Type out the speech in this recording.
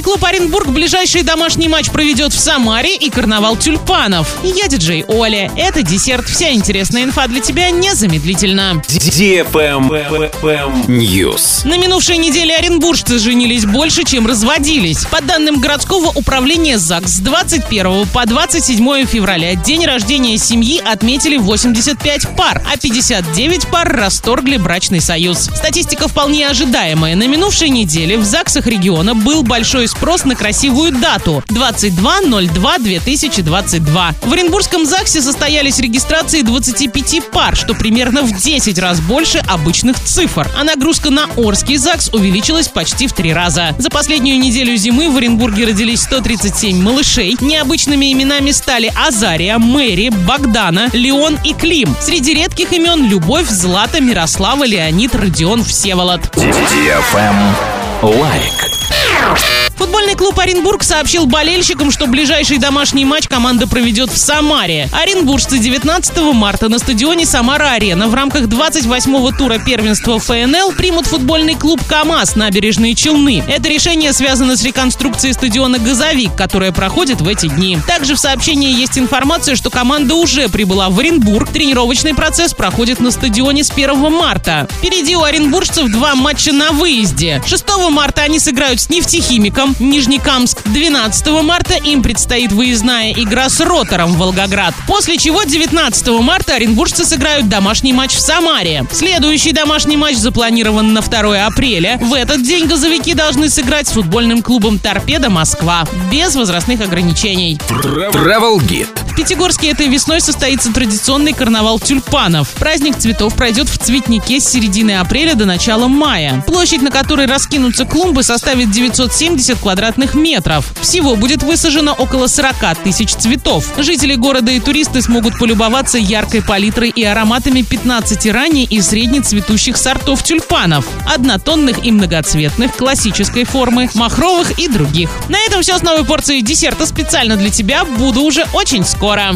Футбольный клуб Оренбург ближайший домашний матч проведет в Самаре и карнавал тюльпанов. Я диджей Оля. Это десерт. Вся интересная инфа для тебя незамедлительно. News. На минувшей неделе оренбуржцы женились больше, чем разводились. По данным городского управления ЗАГС, с 21 по 27 февраля день рождения семьи отметили 85 пар, а 59 пар расторгли брачный союз. Статистика вполне ожидаемая. На минувшей неделе в ЗАГСах региона был большой спрос на красивую дату – 22.02.2022. В Оренбургском ЗАГСе состоялись регистрации 25 пар, что примерно в 10 раз больше обычных цифр. А нагрузка на Орский ЗАГС увеличилась почти в три раза. За последнюю неделю зимы в Оренбурге родились 137 малышей. Необычными именами стали Азария, Мэри, Богдана, Леон и Клим. Среди редких имен – Любовь, Злата, Мирослава, Леонид, Родион, Всеволод. Лайк. Футбольный клуб Оренбург сообщил болельщикам, что ближайший домашний матч команда проведет в Самаре. Оренбуржцы 19 марта на стадионе Самара-Арена в рамках 28-го тура первенства ФНЛ примут футбольный клуб КАМАЗ набережные Челны. Это решение связано с реконструкцией стадиона «Газовик», которая проходит в эти дни. Также в сообщении есть информация, что команда уже прибыла в Оренбург. Тренировочный процесс проходит на стадионе с 1 марта. Впереди у оренбуржцев два матча на выезде. 6 марта они сыграют с нефтехимиком, Нижнекамск. 12 марта им предстоит выездная игра с Ротором в Волгоград. После чего 19 марта оренбуржцы сыграют домашний матч в Самаре. Следующий домашний матч запланирован на 2 апреля. В этот день газовики должны сыграть с футбольным клубом «Торпедо Москва» без возрастных ограничений. Travel Guide. В Пятигорске этой весной состоится традиционный карнавал тюльпанов. Праздник цветов пройдет в цветнике с середины апреля до начала мая. Площадь, на которой раскинутся клумбы, составит 970 квадратных метров. Всего будет высажено около 40 тысяч цветов. Жители города и туристы смогут полюбоваться яркой палитрой и ароматами 15 ранней и среднецветущих сортов тюльпанов. Однотонных и многоцветных, классической формы, махровых и других. На этом все с новой порцией десерта специально для тебя. Буду уже очень скоро.